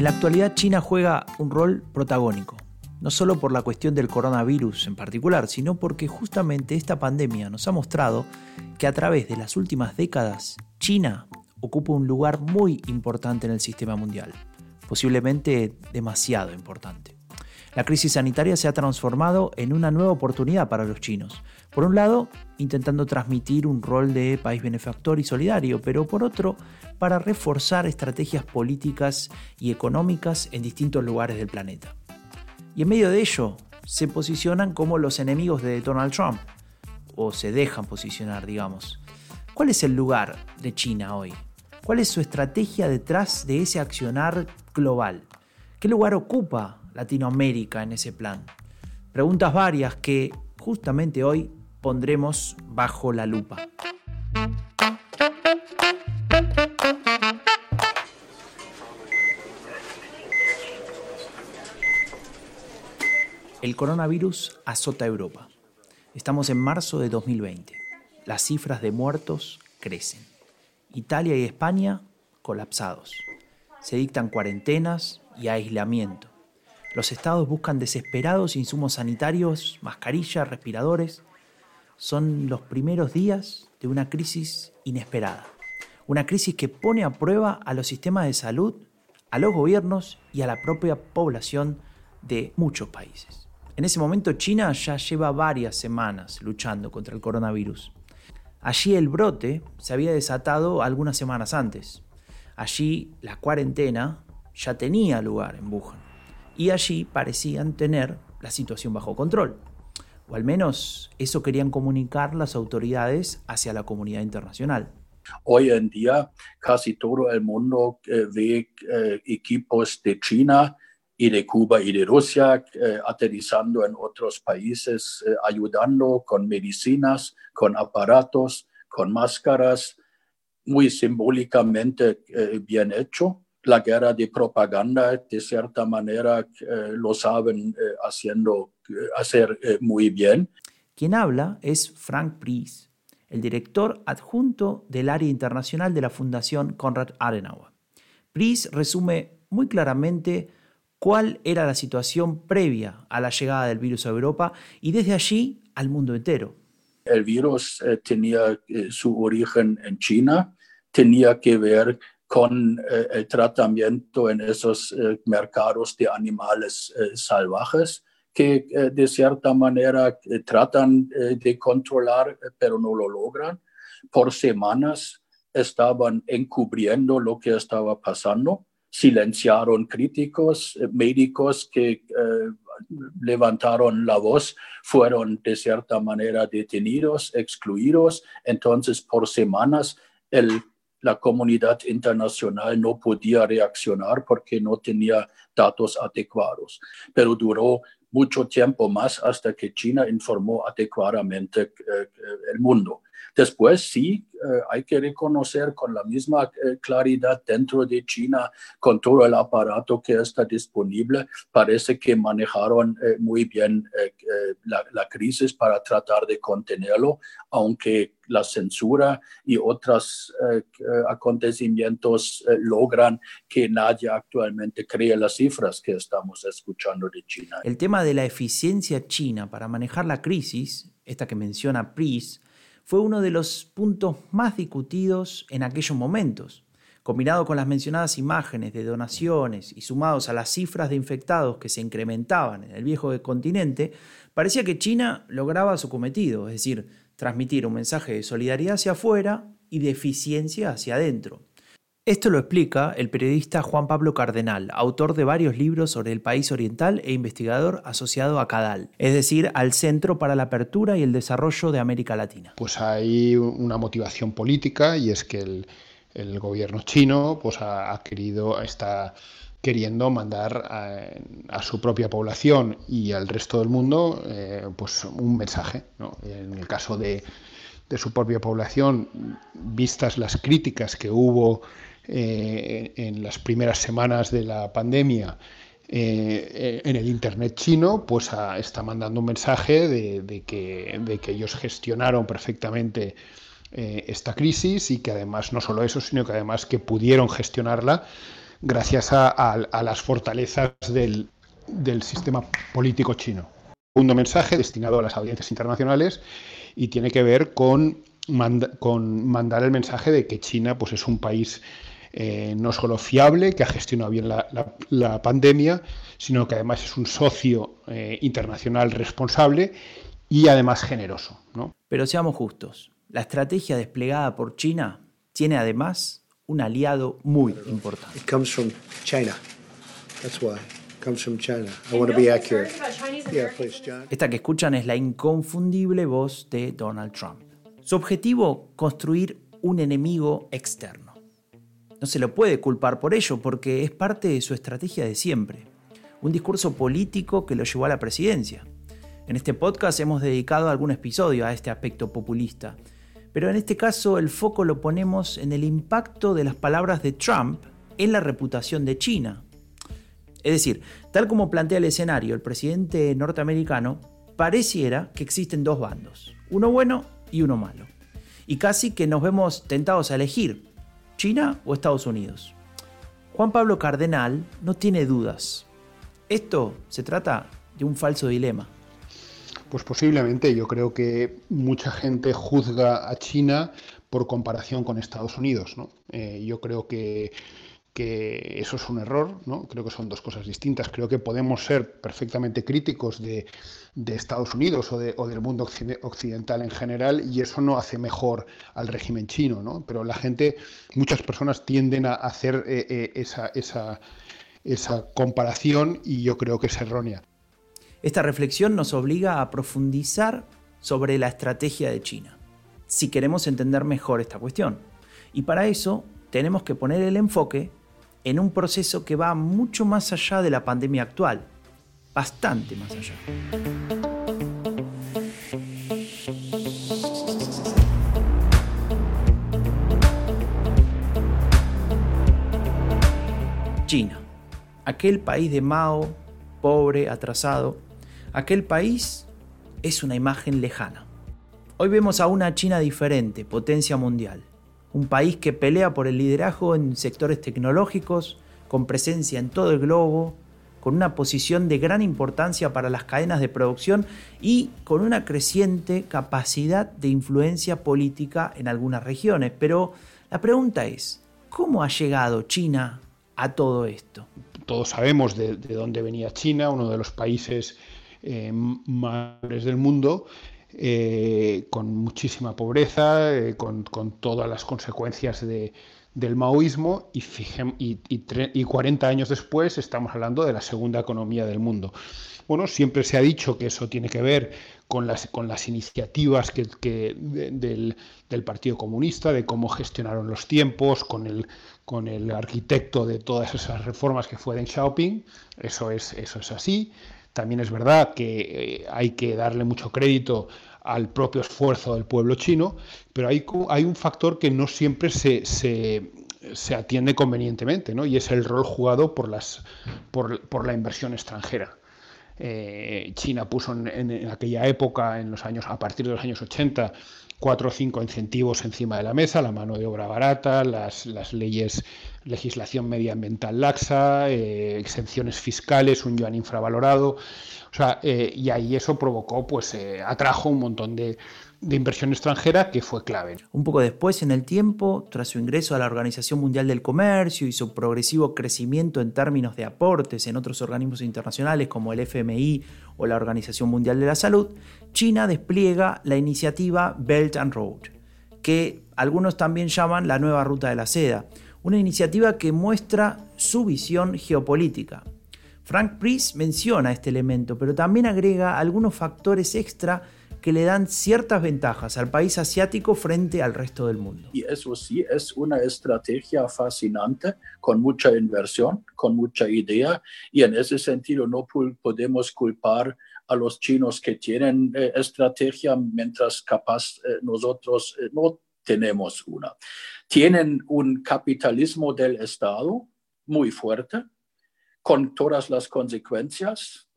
En la actualidad China juega un rol protagónico, no solo por la cuestión del coronavirus en particular, sino porque justamente esta pandemia nos ha mostrado que a través de las últimas décadas China ocupa un lugar muy importante en el sistema mundial, posiblemente demasiado importante. La crisis sanitaria se ha transformado en una nueva oportunidad para los chinos. Por un lado, intentando transmitir un rol de país benefactor y solidario, pero por otro, para reforzar estrategias políticas y económicas en distintos lugares del planeta. Y en medio de ello, se posicionan como los enemigos de Donald Trump, o se dejan posicionar, digamos. ¿Cuál es el lugar de China hoy? ¿Cuál es su estrategia detrás de ese accionar global? ¿Qué lugar ocupa Latinoamérica en ese plan? Preguntas varias que justamente hoy pondremos bajo la lupa. El coronavirus azota Europa. Estamos en marzo de 2020. Las cifras de muertos crecen. Italia y España colapsados. Se dictan cuarentenas y aislamiento. Los estados buscan desesperados insumos sanitarios, mascarillas, respiradores. Son los primeros días de una crisis inesperada. Una crisis que pone a prueba a los sistemas de salud, a los gobiernos y a la propia población de muchos países. En ese momento China ya lleva varias semanas luchando contra el coronavirus. Allí el brote se había desatado algunas semanas antes. Allí la cuarentena ya tenía lugar en Wuhan. Y allí parecían tener la situación bajo control. O al menos eso querían comunicar las autoridades hacia la comunidad internacional. Hoy en día casi todo el mundo eh, ve eh, equipos de China y de Cuba y de Rusia, eh, aterrizando en otros países, eh, ayudando con medicinas, con aparatos, con máscaras, muy simbólicamente eh, bien hecho. La guerra de propaganda, de cierta manera, lo saben haciendo, hacer muy bien. Quien habla es Frank Pries, el director adjunto del área internacional de la Fundación Konrad Adenauer. Pries resume muy claramente cuál era la situación previa a la llegada del virus a Europa y desde allí al mundo entero. El virus eh, tenía eh, su origen en China, tenía que ver con eh, el tratamiento en esos mercados de animales salvajes que de cierta manera tratan de controlar, pero no lo logran. Por semanas estaban encubriendo lo que estaba pasando silenciaron críticos, eh, médicos que eh, levantaron la voz, fueron de cierta manera detenidos, excluidos. Entonces, por semanas, el, la comunidad internacional no podía reaccionar porque no tenía datos adecuados. Pero duró mucho tiempo más hasta que China informó adecuadamente eh, el mundo. Después sí, eh, hay que reconocer con la misma eh, claridad dentro de China, con todo el aparato que está disponible, parece que manejaron eh, muy bien la, la, crisis para tratar de contenerlo, aunque la censura y otros acontecimientos logran que nadie actualmente cree las cifras que estamos escuchando de China. El tema de la eficiencia china para manejar la crisis, esta que menciona PRIS, fue uno de los puntos más discutidos en aquellos momentos. Combinado con las mencionadas imágenes de donaciones y sumados a las cifras de infectados que se incrementaban en el viejo continente, parecía que China lograba su cometido, es decir, transmitir un mensaje de solidaridad hacia afuera y de eficiencia hacia adentro. Esto lo explica el periodista Juan Pablo Cardenal, autor de varios libros sobre el país oriental e investigador asociado a CADAL, es decir, al Centro para la Apertura y el Desarrollo de América Latina. Pues hay una motivación política y es que el, gobierno chino pues, ha, querido, está queriendo mandar a, su propia población y al resto del mundo eh, pues un mensaje. En el caso de, su propia población, vistas las críticas que hubo eh, en las primeras semanas de la pandemia eh, en el Internet chino, pues está mandando un mensaje de, que, ellos gestionaron perfectamente esta crisis y que además no solo eso, sino que además que pudieron gestionarla gracias a, las fortalezas del, sistema político chino. Segundo mensaje destinado a las audiencias internacionales y tiene que ver con, con mandar el mensaje de que China pues, es un país eh, no solo fiable, que ha gestionado bien la, pandemia, sino que además es un socio eh, internacional responsable y además generoso. Pero seamos justos, la estrategia desplegada por China tiene además un aliado muy importante. It comes from China. That's why. It comes from China. I want to be accurate. Yeah, please, John. Esta que escuchan es la inconfundible voz de Donald Trump. Su objetivo, construir un enemigo externo. No se lo puede culpar por ello porque es parte de su estrategia de siempre. Un discurso político que lo llevó a la presidencia. En este podcast hemos dedicado algún episodio a este aspecto populista pero en este caso el foco lo ponemos en el impacto de las palabras de Trump en la reputación de China. Es decir, tal como plantea el escenario el presidente norteamericano, pareciera que existen dos bandos, uno bueno y uno malo. Y casi que nos vemos tentados a elegir, China o Estados Unidos. Juan Pablo Cardenal no tiene dudas. Esto se trata de un falso dilema. Pues posiblemente, yo creo que mucha gente juzga a China por comparación con Estados Unidos. ¿no? Eh, yo creo que, eso es un error, ¿no? creo que son dos cosas distintas. Creo que podemos ser perfectamente críticos de, Estados Unidos o, del mundo occidental en general y eso no hace mejor al régimen chino. ¿no? Pero la gente, muchas personas tienden a hacer eh, eh, esa comparación y yo creo que es errónea. Esta reflexión nos obliga a profundizar sobre la estrategia de China, si queremos entender mejor esta cuestión. Y para eso tenemos que poner el enfoque en un proceso que va mucho más allá de la pandemia actual, bastante más allá. China, aquel país de Mao, pobre, atrasado, Aquel país es una imagen lejana. Hoy vemos a una China diferente, potencia mundial. Un país que pelea por el liderazgo en sectores tecnológicos, con presencia en todo el globo, con una posición de gran importancia para las cadenas de producción y con una creciente capacidad de influencia política en algunas regiones. Pero la pregunta es, ¿cómo ha llegado China a todo esto? Todos sabemos de, dónde venía China, uno de los países eh, del mundo, eh, con muchísima pobreza, eh, con, todas las consecuencias del maoísmo y, y, 40 años después estamos hablando de la segunda economía del mundo. Bueno, siempre se ha dicho que eso tiene que ver con las, con las iniciativas que, del, Partido Comunista, de cómo gestionaron los tiempos, con el, con el arquitecto de todas esas reformas que fue Deng Xiaoping. Eso es, eso es así. También es verdad que eh, hay que darle mucho crédito al propio esfuerzo del pueblo chino, pero hay, hay un factor que no siempre se, se, atiende convenientemente, ¿no? y es el rol jugado por, las, por, la inversión extranjera. Eh, China puso en, en, aquella época, en los años, a partir de los años 80, cuatro o cinco incentivos encima de la mesa, la mano de obra barata, las, leyes, legislación medioambiental laxa, eh, exenciones fiscales, un yuan infravalorado. O sea, eh, y ahí eso provocó, pues eh, atrajo un montón de inversión extranjera que fue clave. Un poco después en el tiempo, tras su ingreso a la Organización Mundial del Comercio y su progresivo crecimiento en términos de aportes en otros organismos internacionales como el FMI o la Organización Mundial de la Salud, China despliega la iniciativa Belt and Road, que algunos también llaman la nueva ruta de la seda, una iniciativa que muestra su visión geopolítica. Frank Priest menciona este elemento, pero también agrega algunos factores extra que le dan ciertas ventajas al país asiático frente al resto del mundo. Y eso sí es una estrategia fascinante, con mucha inversión, con mucha idea, y en ese sentido no podemos culpar a los chinos que tienen eh, estrategia, mientras capaz eh, nosotros eh, no tenemos una. Tienen un capitalismo del Estado muy fuerte, con todas las consecuencias.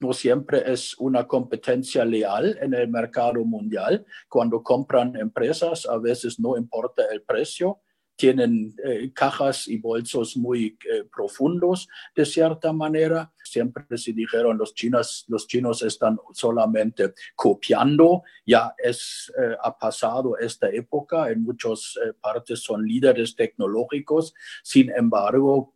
No siempre es una competencia leal en el mercado mundial. Cuando compran empresas, a veces no importa el precio, tienen eh, cajas y bolsos muy eh, profundos de cierta manera. Siempre se dijeron los chinos, los chinos están solamente copiando. Ya es, eh, ha pasado esta época. En muchas partes son líderes tecnológicos. Sin embargo,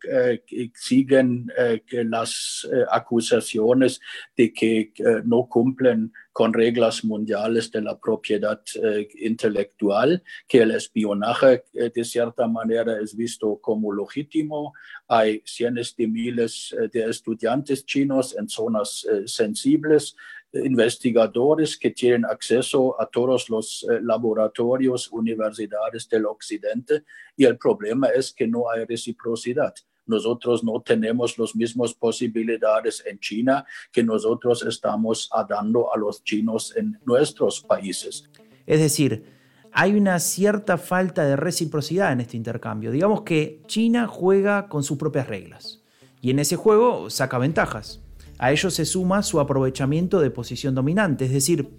siguen las acusaciones de que no cumplen con reglas mundiales de la propiedad eh, intelectual, que el espionaje eh, de cierta manera es visto como legítimo. Hay cientos de miles eh, de estudiantes chinos en zonas sensibles, investigadores que tienen acceso a todos los laboratorios, universidades del occidente, y el problema es que no hay reciprocidad nosotros no tenemos las mismas posibilidades en China que nosotros estamos dando a los chinos en nuestros países. Es decir, hay una cierta falta de reciprocidad en este intercambio. Digamos que China juega con sus propias reglas y en ese juego saca ventajas. A ello se suma su aprovechamiento de posición dominante, es decir,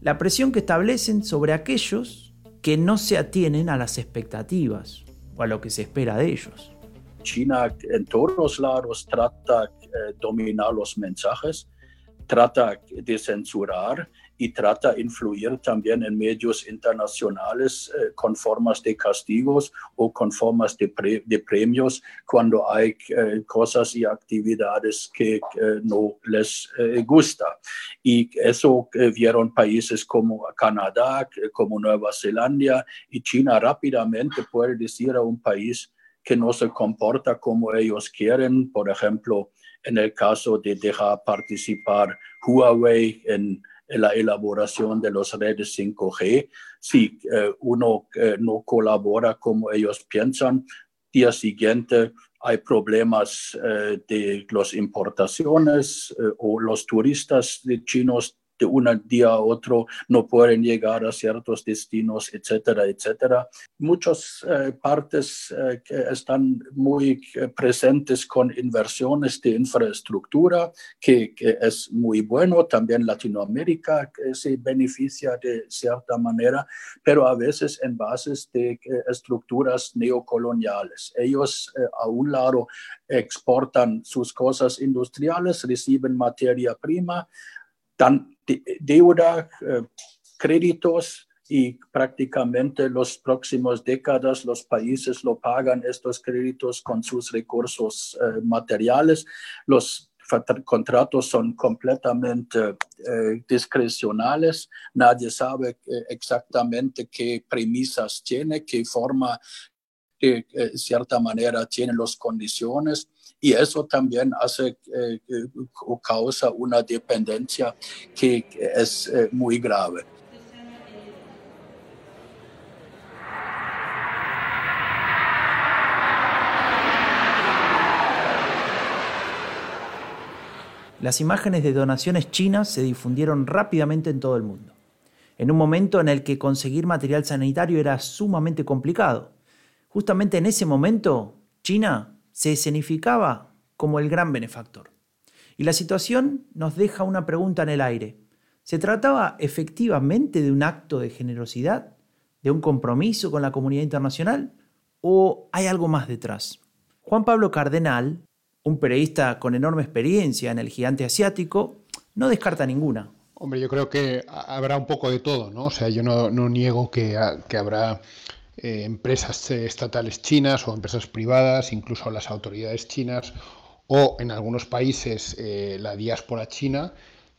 la presión que establecen sobre aquellos que no se atienen a las expectativas o a lo que se espera de ellos. China en todos lados trata de eh, dominar los mensajes, trata de censurar y trata de influir también en medios internacionales eh, con formas de castigos o con formas de, premios cuando hay eh, cosas y actividades que no les gusta. Y eso vieron países como Canadá, como Nueva Zelanda y China rápidamente puede decir a un país que no se comporta como ellos quieren. Por ejemplo, en el caso de dejar participar Huawei en, la elaboración de las redes 5G, si eh, uno eh, no colabora como ellos piensan, día siguiente hay problemas eh, de las importaciones o los turistas de chinos de un día a otro no pueden llegar a ciertos destinos, etcétera, etcétera. Muchas eh, partes eh, que están muy eh, presentes con inversiones de infraestructura, que, que, es muy bueno. También Latinoamérica se beneficia de cierta manera, pero a veces en bases de estructuras neocoloniales. Ellos, a un lado, exportan sus cosas industriales, reciben materia prima, dan deuda, eh, créditos y prácticamente los próximos décadas los países lo pagan estos créditos con sus recursos eh, materiales. Los contratos son completamente eh, discrecionales, nadie sabe exactamente qué premisas tiene, qué forma, de cierta manera tienen las condiciones y eso también hace eh, o causa una dependencia que es eh, muy grave. Las imágenes de donaciones chinas se difundieron rápidamente en todo el mundo, en un momento en el que conseguir material sanitario era sumamente complicado. Justamente en ese momento, China se escenificaba como el gran benefactor. Y la situación nos deja una pregunta en el aire. ¿Se trataba efectivamente de un acto de generosidad, de un compromiso con la comunidad internacional o hay algo más detrás? Juan Pablo Cardenal, un periodista con enorme experiencia en el gigante asiático, no descarta ninguna. Hombre, yo creo que habrá un poco de todo, ¿no? O sea, yo no, niego que, habrá eh, empresas estatales chinas o empresas privadas, incluso las autoridades chinas o en algunos países eh, la diáspora china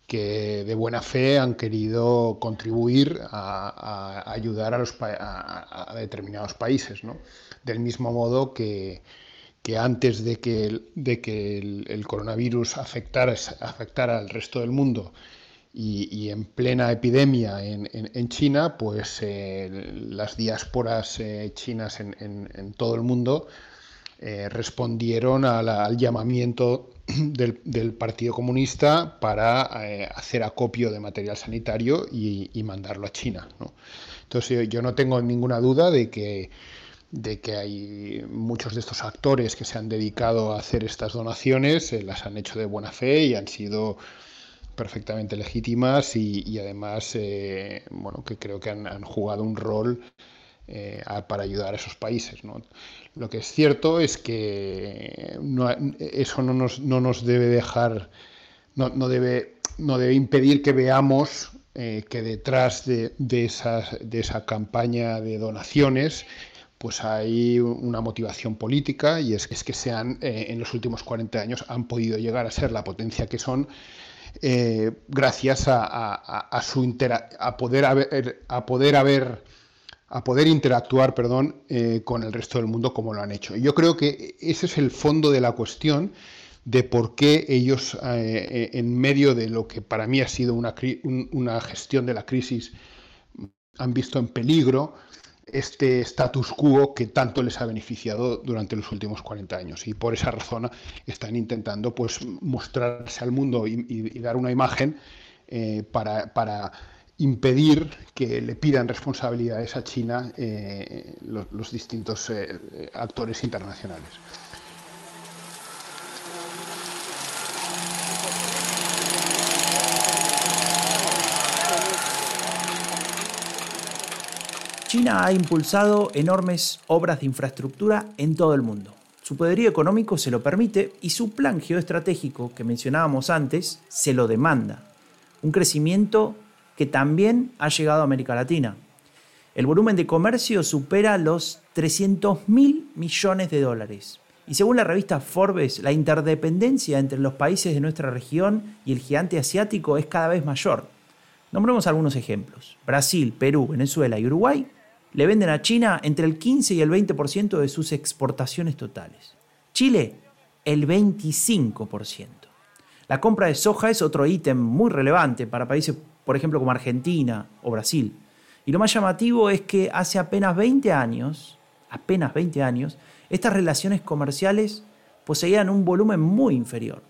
que de buena fe han querido contribuir a, ayudar a, determinados países, del mismo modo que, antes de que, el, coronavirus afectara al resto del mundo y, en plena epidemia en, China, pues eh, las diásporas eh, chinas en, todo el mundo eh, respondieron al llamamiento del, Partido Comunista para hacer acopio de material sanitario y, mandarlo a China. Entonces yo no tengo ninguna duda de que de que hay muchos de estos actores que se han dedicado a hacer estas donaciones, las han hecho de buena fe y han sido perfectamente legítimas y, además, eh, bueno, que creo que han, jugado un rol eh, para ayudar a esos países. Lo que es cierto es que eso no nos, no nos, debe dejar, no, no, debe, no debe impedir que veamos eh, que detrás de, de, de esa campaña de donaciones pues hay una motivación política y es, es que sean en los últimos 40 años han podido llegar a ser la potencia que son eh, gracias a, su a poder haber, a poder haber a poder interactuar perdón, eh, con el resto del mundo como lo han hecho. yo creo que ese es el fondo de la cuestión de por qué ellos, eh, en medio de lo que para mí ha sido una, una gestión de la crisis, han visto en peligro este status quo que tanto les ha beneficiado durante los últimos 40 años. Y por esa razón están intentando pues, mostrarse al mundo y, dar una imagen eh, para, impedir que le pidan responsabilidades a China eh, los, distintos eh, actores internacionales. China ha impulsado enormes obras de infraestructura en todo el mundo. Su poderío económico se lo permite y su plan geoestratégico que mencionábamos antes se lo demanda. Un crecimiento que también ha llegado a América Latina. El volumen de comercio supera los 300 mil millones de dólares. Y según la revista Forbes, la interdependencia entre los países de nuestra región y el gigante asiático es cada vez mayor. Nombremos algunos ejemplos. Brasil, Perú, Venezuela y Uruguay le venden a China entre el 15 y el 20% de sus exportaciones totales. Chile, el 25%. La compra de soja es otro ítem muy relevante para países, por ejemplo, como Argentina o Brasil. Y lo más llamativo es que hace apenas 20 años, apenas 20 años, estas relaciones comerciales poseían un volumen muy inferior.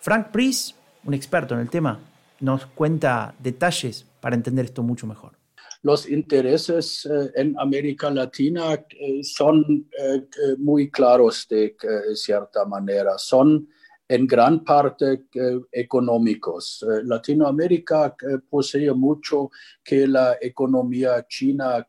Frank Price, un experto en el tema, nos cuenta detalles para entender esto mucho mejor los intereses eh, en América Latina eh, son eh, muy claros de cierta manera. Son en gran parte económicos. Latinoamérica posee mucho que la economía china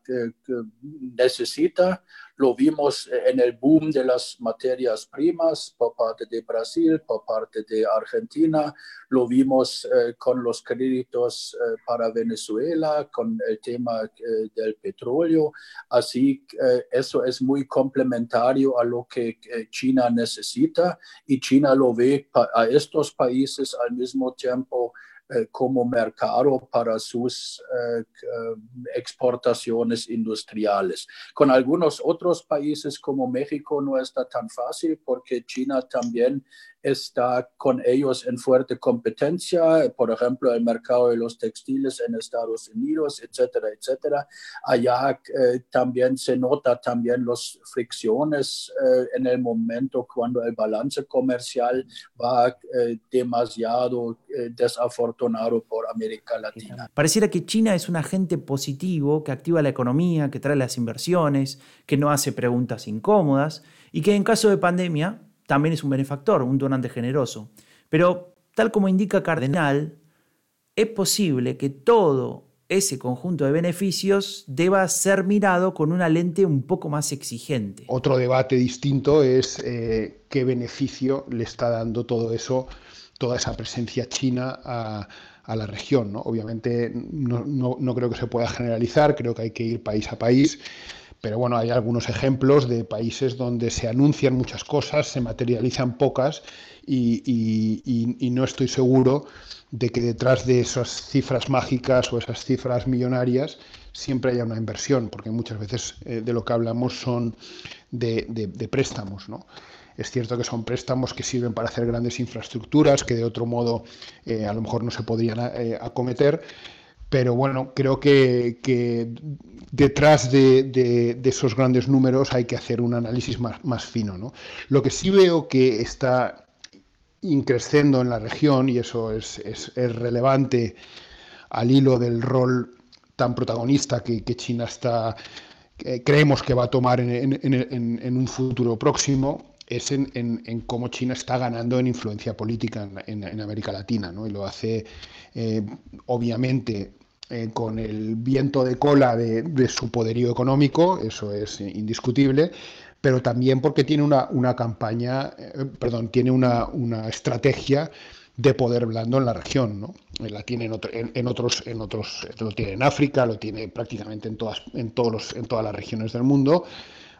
necesita lo vimos en el boom de las materias primas por parte de Brasil, por parte de Argentina. Lo vimos eh, con los créditos eh, para Venezuela, con el tema eh, del petróleo. Así que eso es muy complementario a lo que China necesita y China lo ve a estos países al mismo tiempo eh, como mercado para sus eh, eh, exportaciones industriales. Con algunos otros países como México no está tan fácil porque China también está con ellos en fuerte competencia, por ejemplo, el mercado de los textiles en Estados Unidos, etcétera, etcétera. Allá eh, también se nota también las fricciones eh, en el momento cuando el balance comercial va eh, demasiado desafortunado por América Latina. Pareciera que China es un agente positivo que activa la economía, que trae las inversiones, que no hace preguntas incómodas y que en caso de pandemia también es un benefactor, un donante generoso. Pero, tal como indica Cardenal, es posible que todo ese conjunto de beneficios deba ser mirado con una lente un poco más exigente. Otro debate distinto es eh, qué beneficio le está dando todo eso, toda esa presencia china a, la región. Obviamente no, no, creo que se pueda generalizar, creo que hay que ir país a país. Pero bueno, hay algunos ejemplos de países donde se anuncian muchas cosas, se materializan pocas y, no estoy seguro de que detrás de esas cifras mágicas o esas cifras millonarias siempre haya una inversión, porque muchas veces eh, de lo que hablamos son de, préstamos. Es cierto que son préstamos que sirven para hacer grandes infraestructuras que de otro modo eh, a lo mejor no se podrían eh, acometer. Pero bueno, creo que, detrás de, esos grandes números hay que hacer un análisis más, fino. ¿no? Lo que sí veo que está increciendo en la región, y eso es, es, relevante al hilo del rol tan protagonista que, China está, creemos que va a tomar en, un futuro próximo, es en, cómo China está ganando en influencia política en, América Latina, ¿no? y lo hace eh, obviamente eh, con el viento de cola de, su poderío económico, eso es indiscutible, pero también porque tiene una, una campaña, eh, perdón, tiene una, una estrategia de poder blando en la región. ¿no? La tiene en, otros, en otros, lo tiene en África, lo tiene prácticamente en todas, en todos los, en todas las regiones del mundo,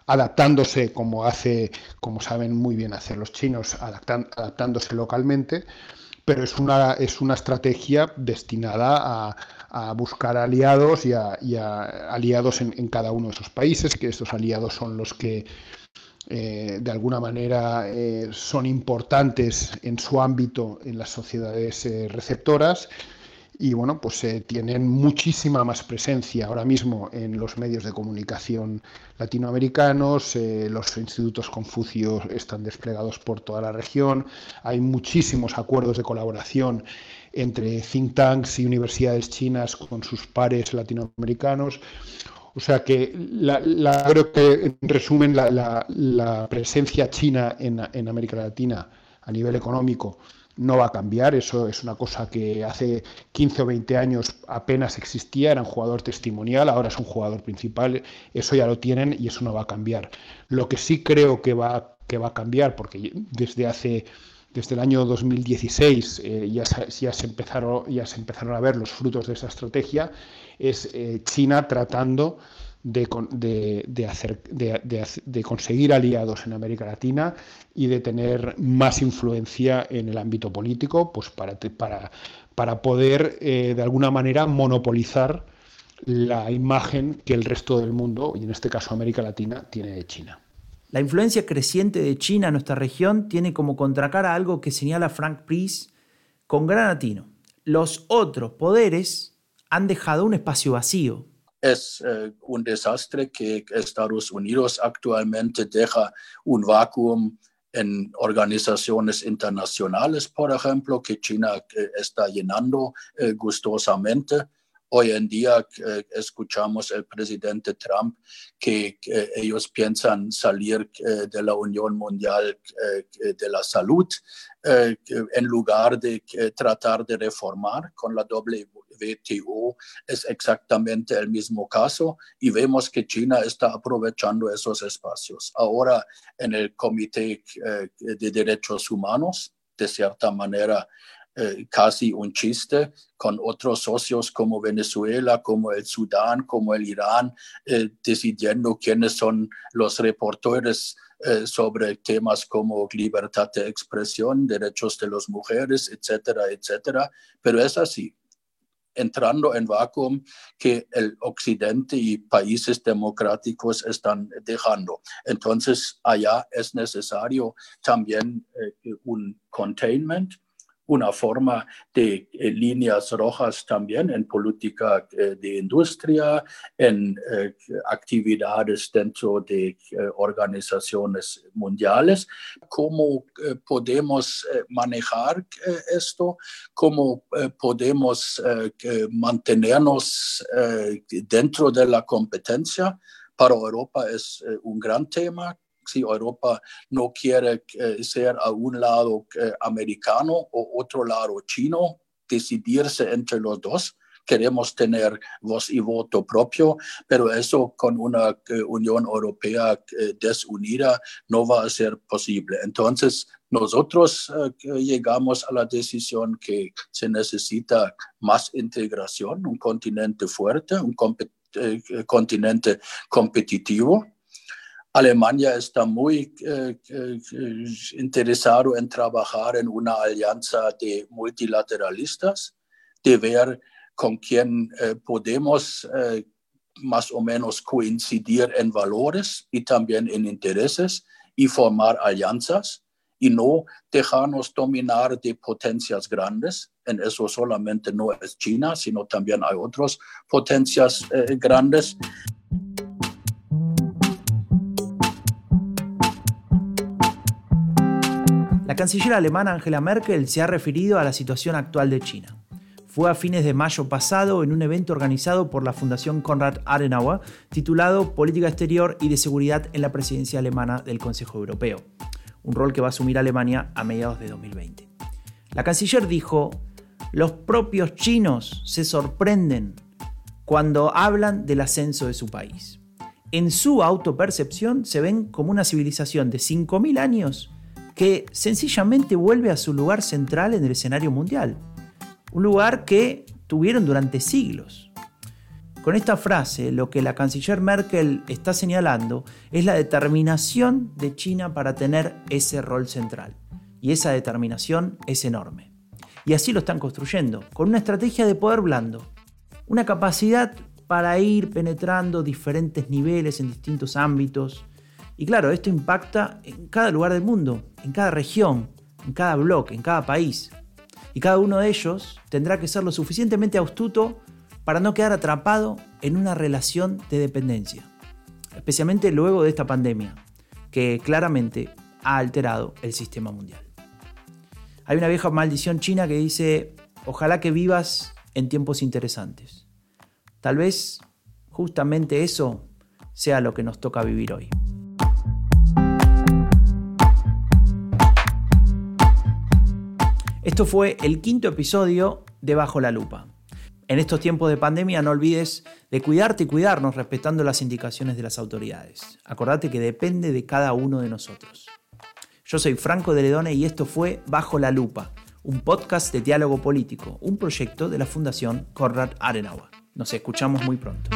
adaptándose como hace, como saben muy bien hacer los chinos, adaptándose localmente, pero es una, es una estrategia destinada a, buscar aliados y a, aliados en, en, cada uno de esos países, que estos aliados son los que eh, de alguna manera eh, son importantes en su ámbito en las sociedades eh, receptoras. Y bueno, pues tienen muchísima más presencia ahora mismo en los medios de comunicación latinoamericanos, los institutos Confucio están desplegados por toda la región, hay muchísimos acuerdos de colaboración entre think tanks y universidades chinas con sus pares latinoamericanos. O sea que la, creo que en resumen la, presencia china en, América Latina a nivel económico no va a cambiar, eso es una cosa que hace 15 o 20 años apenas existía, era un jugador testimonial, ahora es un jugador principal, eso ya lo tienen y eso no va a cambiar. Lo que sí creo que va, que va a cambiar, porque desde hace desde el año 2016 eh, ya, ya, se empezaron, a ver los frutos de esa estrategia, es eh, China tratando de, conseguir aliados en América Latina y de tener más influencia en el ámbito político, pues para poder eh, de alguna manera monopolizar la imagen que el resto del mundo, y en este caso América Latina, tiene de China. La influencia creciente de China en nuestra región tiene como contracara algo que señala Frank Price con gran atino. Los otros poderes han dejado un espacio vacío. Es eh, un desastre que Estados Unidos actualmente deja un vacuum en organizaciones internacionales, por ejemplo, que China eh, está llenando eh, gustosamente Hoy en día eh, escuchamos al presidente Trump que, ellos piensan salir eh, de la Unión Mundial eh, de la Salud en lugar de tratar de reformar con la WTO. Es exactamente el mismo caso y vemos que China está aprovechando esos espacios. Ahora en el Comité de Derechos Humanos, de cierta manera, eh, casi un chiste con otros socios como Venezuela, como el Sudán, como el Irán, eh, decidiendo quiénes son los reportores eh, sobre temas como libertad de expresión, derechos de las mujeres, etcétera, etcétera. Pero es así entrando en vacuum que el occidente y países democráticos están dejando. Entonces, allá es necesario también un containment, una forma de eh, líneas rojas también en política eh, de industria, en eh, actividades dentro de organizaciones mundiales. ¿Cómo podemos manejar esto? ¿Cómo podemos mantenernos dentro de la competencia? Para Europa es un gran tema si Europa no quiere eh, ser a un lado eh, americano o otro lado chino, decidirse entre los dos. Queremos tener voz y voto propio, pero eso con una eh, Unión Europea desunida no va a ser posible. Entonces, nosotros llegamos a la decisión que se necesita más integración, un continente fuerte, un continente competitivo Alemania está muy eh, eh, interesado en trabajar en una alianza de multilateralistas, de ver con quién eh, podemos más o menos coincidir en valores y también en intereses y formar alianzas y no dejarnos dominar de potencias grandes. En eso solamente no es China, sino también hay otras potencias grandes. Canciller alemana Angela Merkel se ha referido a la situación actual de China. Fue a fines de mayo pasado en un evento organizado por la Fundación Konrad Adenauer titulado Política Exterior y de Seguridad en la Presidencia Alemana del Consejo Europeo un rol que va a asumir Alemania a mediados de 2020. La canciller dijo, los propios chinos se sorprenden cuando hablan del ascenso de su país. En su autopercepción se ven como una civilización de 5.000 años que sencillamente vuelve a su lugar central en el escenario mundial. Un lugar que tuvieron durante siglos. Con esta frase, lo que la canciller Merkel está señalando es la determinación de China para tener ese rol central. Y esa determinación es enorme. Y así lo están construyendo, con una estrategia de poder blando. Una capacidad para ir penetrando diferentes niveles en distintos ámbitos. Y claro, esto impacta en cada lugar del mundo, en cada región, en cada bloque, en cada país. Y cada uno de ellos tendrá que ser lo suficientemente astuto para no quedar atrapado en una relación de dependencia, especialmente luego de esta pandemia, que claramente ha alterado el sistema mundial. Hay una vieja maldición china que dice, ojalá que vivas en tiempos interesantes. Tal vez justamente eso sea lo que nos toca vivir hoy. Esto fue el quinto episodio de Bajo la Lupa. En estos tiempos de pandemia no olvides de cuidarte y cuidarnos respetando las indicaciones de las autoridades. Acordate que depende de cada uno de nosotros. Yo soy Franco de Ledone y esto fue Bajo la Lupa, un podcast de diálogo político, un proyecto de la Fundación Konrad Adenauer. Nos escuchamos muy pronto.